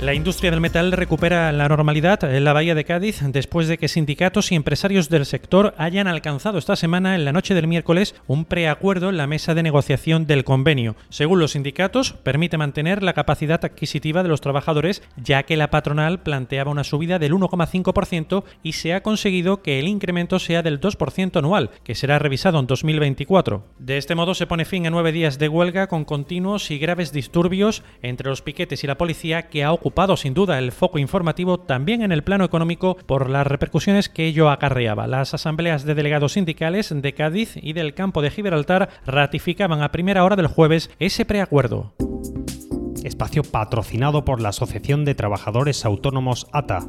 La industria del metal recupera la normalidad en la Bahía de Cádiz después de que sindicatos y empresarios del sector hayan alcanzado esta semana, en la noche del miércoles, un preacuerdo en la mesa de negociación del convenio. Según los sindicatos, permite mantener la capacidad adquisitiva de los trabajadores, ya que la patronal planteaba una subida del 1,5% y se ha conseguido que el incremento sea del 2% anual, que será revisado en 2024. De este modo se pone fin a nueve días de huelga con continuos y graves disturbios entre los piquetes y la policía que ha ocupado ocupado sin duda el foco informativo también en el plano económico por las repercusiones que ello acarreaba. Las asambleas de delegados sindicales de Cádiz y del campo de Gibraltar ratificaban a primera hora del jueves ese preacuerdo. Espacio patrocinado por la Asociación de Trabajadores Autónomos ATA.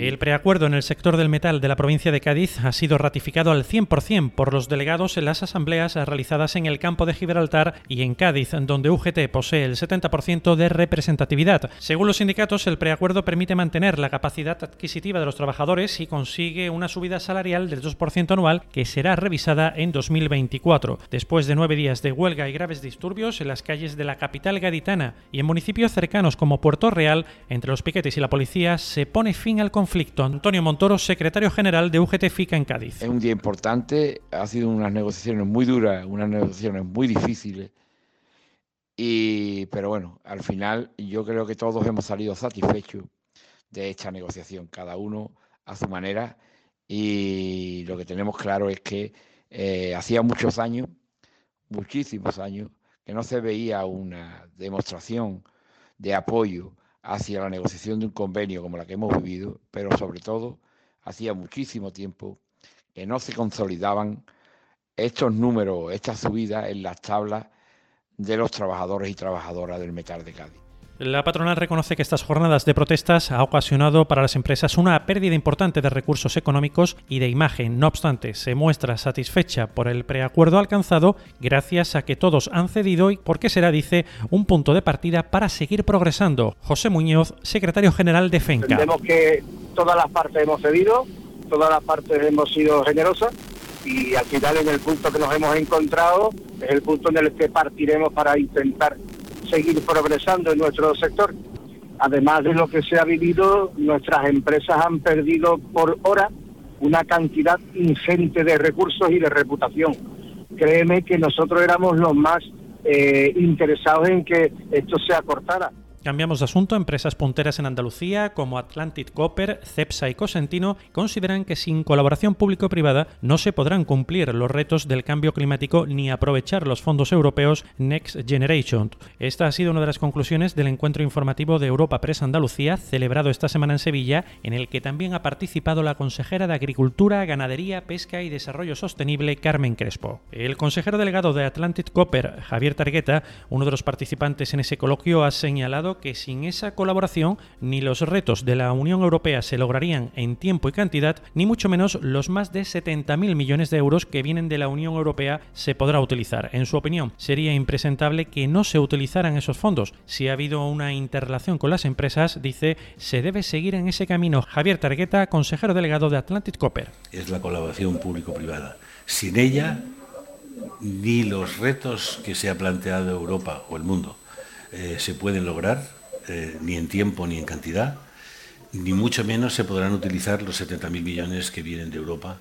El preacuerdo en el sector del metal de la provincia de Cádiz ha sido ratificado al 100% por los delegados en las asambleas realizadas en el campo de Gibraltar y en Cádiz, donde UGT posee el 70% de representatividad. Según los sindicatos, el preacuerdo permite mantener la capacidad adquisitiva de los trabajadores y consigue una subida salarial del 2% anual que será revisada en 2024. Después de nueve días de huelga y graves disturbios en las calles de la capital gaditana y en municipios cercanos como Puerto Real, entre los piquetes y la policía, se pone fin al conflicto Antonio Montoro, secretario general de UGT FICA en Cádiz. Es un día importante, ha sido unas negociaciones muy duras, unas negociaciones muy difíciles. Y, pero bueno, al final yo creo que todos hemos salido satisfechos de esta negociación, cada uno a su manera. Y lo que tenemos claro es que eh, hacía muchos años, muchísimos años, que no se veía una demostración de apoyo hacia la negociación de un convenio como la que hemos vivido, pero sobre todo hacía muchísimo tiempo que no se consolidaban estos números, estas subidas en las tablas de los trabajadores y trabajadoras del metal de Cádiz. La patronal reconoce que estas jornadas de protestas ha ocasionado para las empresas una pérdida importante de recursos económicos y de imagen. No obstante, se muestra satisfecha por el preacuerdo alcanzado gracias a que todos han cedido y porque será, dice, un punto de partida para seguir progresando. José Muñoz, secretario general de FENCA. Entendemos que todas las partes hemos cedido, todas las partes hemos sido generosas y al final en el punto que nos hemos encontrado es el punto en el que partiremos para intentar seguir progresando en nuestro sector. Además de lo que se ha vivido, nuestras empresas han perdido por hora una cantidad ingente de recursos y de reputación. Créeme que nosotros éramos los más eh, interesados en que esto se acortara. Cambiamos de asunto. Empresas punteras en Andalucía como Atlantic Copper, Cepsa y Cosentino consideran que sin colaboración público-privada no se podrán cumplir los retos del cambio climático ni aprovechar los fondos europeos Next Generation. Esta ha sido una de las conclusiones del encuentro informativo de Europa Press Andalucía celebrado esta semana en Sevilla, en el que también ha participado la consejera de Agricultura, Ganadería, Pesca y Desarrollo Sostenible Carmen Crespo. El consejero delegado de Atlantic Copper, Javier Targueta, uno de los participantes en ese coloquio, ha señalado que sin esa colaboración ni los retos de la Unión Europea se lograrían en tiempo y cantidad, ni mucho menos los más de 70.000 millones de euros que vienen de la Unión Europea se podrá utilizar. En su opinión, sería impresentable que no se utilizaran esos fondos. Si ha habido una interrelación con las empresas, dice, se debe seguir en ese camino. Javier Targueta, consejero delegado de Atlantic Copper. Es la colaboración público-privada. Sin ella, ni los retos que se ha planteado Europa o el mundo eh, se pueden lograr, eh, ni en tiempo ni en cantidad, ni mucho menos se podrán utilizar los 70.000 millones que vienen de Europa,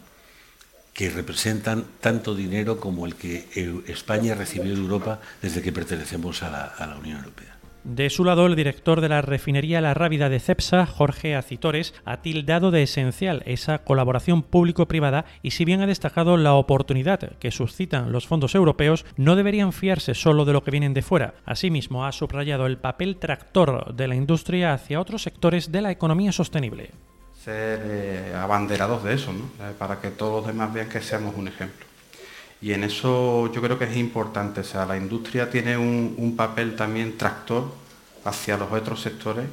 que representan tanto dinero como el que España recibió de Europa desde que pertenecemos a la Unión Europea. De su lado, el director de la refinería La Rábida de Cepsa, Jorge Acitores, ha tildado de esencial esa colaboración público-privada y si bien ha destacado la oportunidad que suscitan los fondos europeos, no deberían fiarse solo de lo que vienen de fuera. Asimismo, ha subrayado el papel tractor de la industria hacia otros sectores de la economía sostenible. Ser eh, abanderados de eso, eh, para que todos los demás vean que seamos un ejemplo. Y en eso yo creo que es importante, o sea, la industria tiene un, papel también tractor hacia los otros sectores,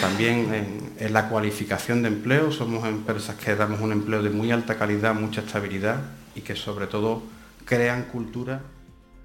también en, la cualificación de empleo, somos empresas que damos un empleo de muy alta calidad, mucha estabilidad y que sobre todo crean cultura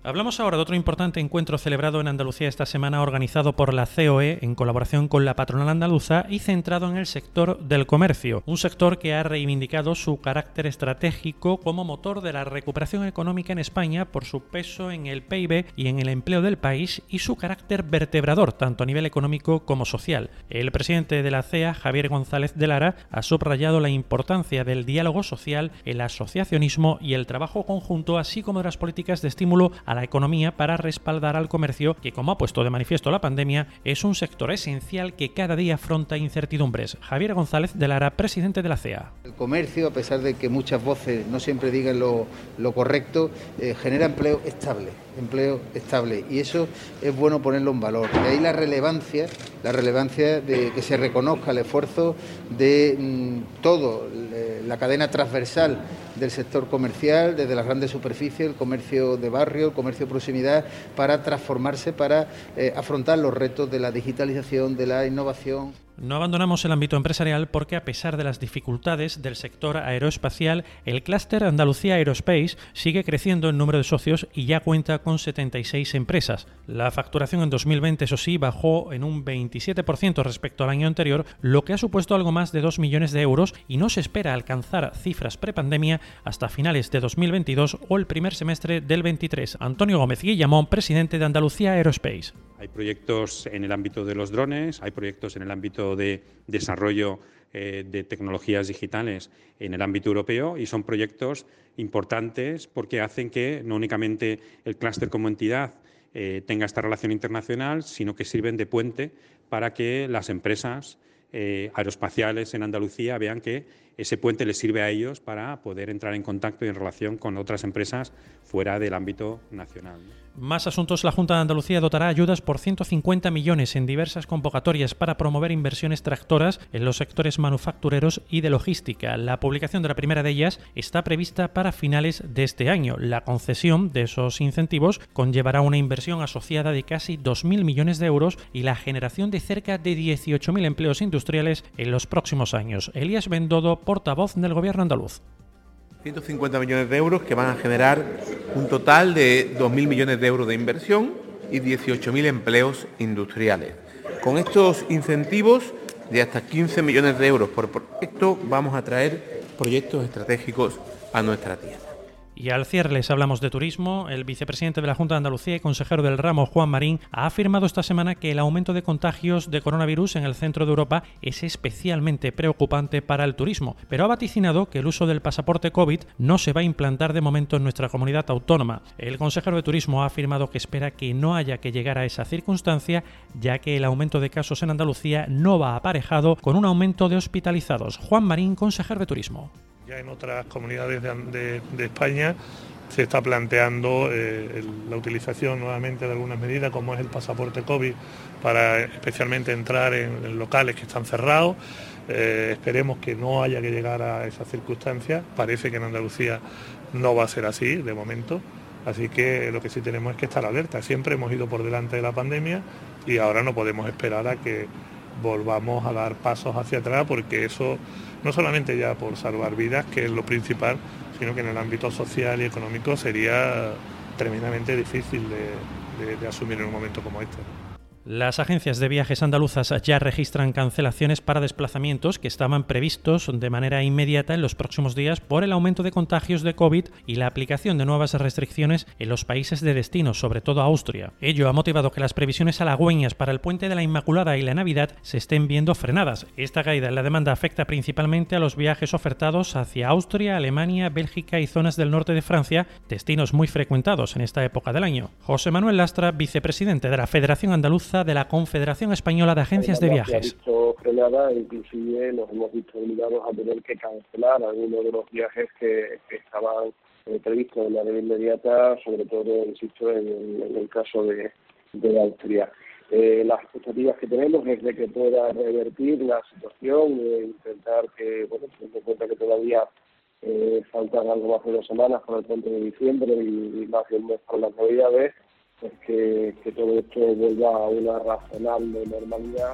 Hablamos ahora de otro importante encuentro celebrado en Andalucía esta semana organizado por la COE en colaboración con la patronal andaluza y centrado en el sector del comercio, un sector que ha reivindicado su carácter estratégico como motor de la recuperación económica en España por su peso en el PIB y en el empleo del país y su carácter vertebrador tanto a nivel económico como social. El presidente de la CEA, Javier González de Lara, ha subrayado la importancia del diálogo social, el asociacionismo y el trabajo conjunto, así como de las políticas de estímulo a la economía para respaldar al comercio, que como ha puesto de manifiesto la pandemia, es un sector esencial que cada día afronta incertidumbres. Javier González de Lara, presidente de la CEA. El comercio, a pesar de que muchas voces no siempre digan lo, correcto, eh, genera empleo estable, empleo estable, y eso es bueno ponerlo en valor. De ahí la relevancia, la relevancia de que se reconozca el esfuerzo de mm, todo, la cadena transversal del sector comercial, desde las grandes superficies, el comercio de barrio, el comercio de proximidad, para transformarse, para eh, afrontar los retos de la digitalización, de la innovación. No abandonamos el ámbito empresarial porque a pesar de las dificultades del sector aeroespacial, el clúster Andalucía Aerospace sigue creciendo en número de socios y ya cuenta con 76 empresas. La facturación en 2020, eso sí, bajó en un 27% respecto al año anterior, lo que ha supuesto algo más de 2 millones de euros y no se espera alcanzar cifras prepandemia hasta finales de 2022 o el primer semestre del 23. Antonio Gómez Guillamón, presidente de Andalucía Aerospace. Hay proyectos en el ámbito de los drones, hay proyectos en el ámbito de desarrollo eh, de tecnologías digitales en el ámbito europeo y son proyectos importantes porque hacen que no únicamente el clúster como entidad eh, tenga esta relación internacional, sino que sirven de puente para que las empresas eh, aeroespaciales en Andalucía vean que ese puente les sirve a ellos para poder entrar en contacto y en relación con otras empresas fuera del ámbito nacional. Más asuntos. La Junta de Andalucía dotará ayudas por 150 millones en diversas convocatorias para promover inversiones tractoras en los sectores manufactureros y de logística. La publicación de la primera de ellas está prevista para finales de este año. La concesión de esos incentivos conllevará una inversión asociada de casi 2.000 millones de euros y la generación de cerca de 18.000 empleos industriales en los próximos años. Elías Bendodo, portavoz del Gobierno andaluz. 150 millones de euros que van a generar un total de 2.000 millones de euros de inversión y 18.000 empleos industriales. Con estos incentivos de hasta 15 millones de euros por proyecto vamos a traer proyectos estratégicos a nuestra tierra. Y al cierre les hablamos de turismo. El vicepresidente de la Junta de Andalucía y consejero del ramo, Juan Marín, ha afirmado esta semana que el aumento de contagios de coronavirus en el centro de Europa es especialmente preocupante para el turismo, pero ha vaticinado que el uso del pasaporte COVID no se va a implantar de momento en nuestra comunidad autónoma. El consejero de turismo ha afirmado que espera que no haya que llegar a esa circunstancia, ya que el aumento de casos en Andalucía no va aparejado con un aumento de hospitalizados. Juan Marín, consejero de turismo. Ya en otras comunidades de, España se está planteando eh, la utilización nuevamente de algunas medidas como es el pasaporte COVID para especialmente entrar en, locales que están cerrados. Eh, esperemos que no haya que llegar a esa circunstancia. Parece que en Andalucía no va a ser así de momento. Así que lo que sí tenemos es que estar alerta. Siempre hemos ido por delante de la pandemia y ahora no podemos esperar a que volvamos a dar pasos hacia atrás porque eso no solamente ya por salvar vidas, que es lo principal, sino que en el ámbito social y económico sería tremendamente difícil de, asumir en un momento como este. Las agencias de viajes andaluzas ya registran cancelaciones para desplazamientos que estaban previstos de manera inmediata en los próximos días por el aumento de contagios de COVID y la aplicación de nuevas restricciones en los países de destino, sobre todo Austria. Ello ha motivado que las previsiones halagüeñas para el puente de la Inmaculada y la Navidad se estén viendo frenadas. Esta caída en la demanda afecta principalmente a los viajes ofertados hacia Austria, Alemania, Bélgica y zonas del norte de Francia, destinos muy frecuentados en esta época del año. José Manuel Lastra, vicepresidente de la Federación Andaluza de la Confederación Española de Agencias de Viajes. Visto frenada, inclusive nos hemos visto obligados a tener que cancelar algunos de los viajes que, estaban eh, previstos de manera inmediata, sobre todo, insisto, en, el caso de, de Austria. Eh, las expectativas que tenemos es de que pueda revertir la situación e intentar que, bueno, teniendo en cuenta que todavía eh, faltan algo más de dos semanas para el 30 de diciembre y, más de un mes para las navidades, pues que, todo esto vuelva a una razonable normalidad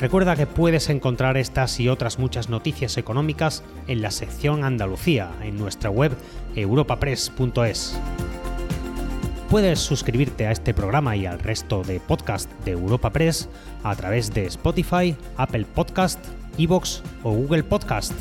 Recuerda que puedes encontrar estas y otras muchas noticias económicas en la sección Andalucía en nuestra web europapress.es. Puedes suscribirte a este programa y al resto de podcast de Europa Press a través de Spotify, Apple Podcast, Evox o Google Podcast.